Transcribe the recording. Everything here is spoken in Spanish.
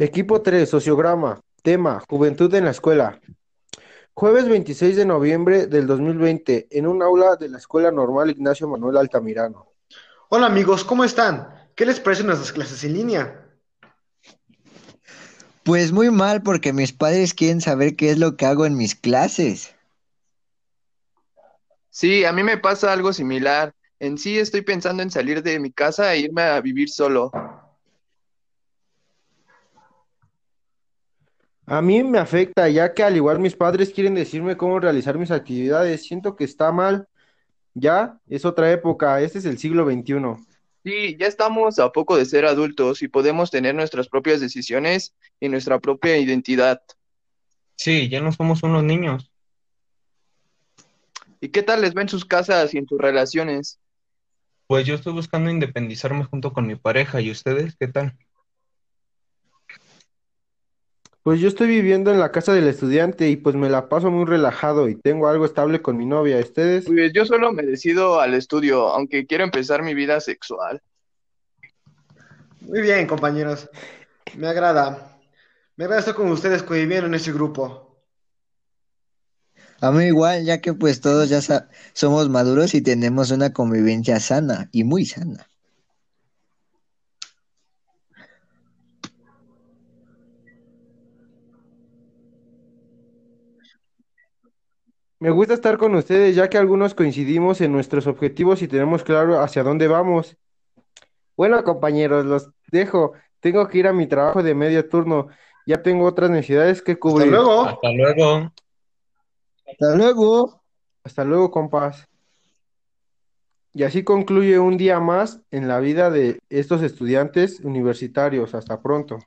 Equipo 3, Sociograma. Tema, Juventud en la escuela. Jueves 26 de noviembre del 2020, en un aula de la Escuela Normal Ignacio Manuel Altamirano. Hola amigos, ¿cómo están? ¿Qué les parecen nuestras clases en línea? Pues muy mal porque mis padres quieren saber qué es lo que hago en mis clases. Sí, a mí me pasa algo similar. En sí estoy pensando en salir de mi casa e irme a vivir solo. A mí me afecta, ya que al igual mis padres quieren decirme cómo realizar mis actividades. Siento que está mal. Ya es otra época, este es el siglo XXI. Sí, ya estamos a poco de ser adultos y podemos tener nuestras propias decisiones y nuestra propia identidad. Sí, ya no somos unos niños. ¿Y qué tal les ven sus casas y en sus relaciones? Pues yo estoy buscando independizarme junto con mi pareja. ¿Y ustedes qué tal? Pues yo estoy viviendo en la casa del estudiante y pues me la paso muy relajado y tengo algo estable con mi novia. ¿Ustedes? Pues yo solo me decido al estudio, aunque quiero empezar mi vida sexual. Muy bien, compañeros. Me agrada. Me agrada estar con ustedes conviviendo en este grupo. A mí igual, ya que pues todos ya somos maduros y tenemos una convivencia sana y muy sana. Me gusta estar con ustedes ya que algunos coincidimos en nuestros objetivos y tenemos claro hacia dónde vamos. Bueno, compañeros, los dejo. Tengo que ir a mi trabajo de medio turno. Ya tengo otras necesidades que Hasta cubrir. luego. Hasta luego. Hasta luego. Hasta luego, compas. Y así concluye un día más en la vida de estos estudiantes universitarios. Hasta pronto.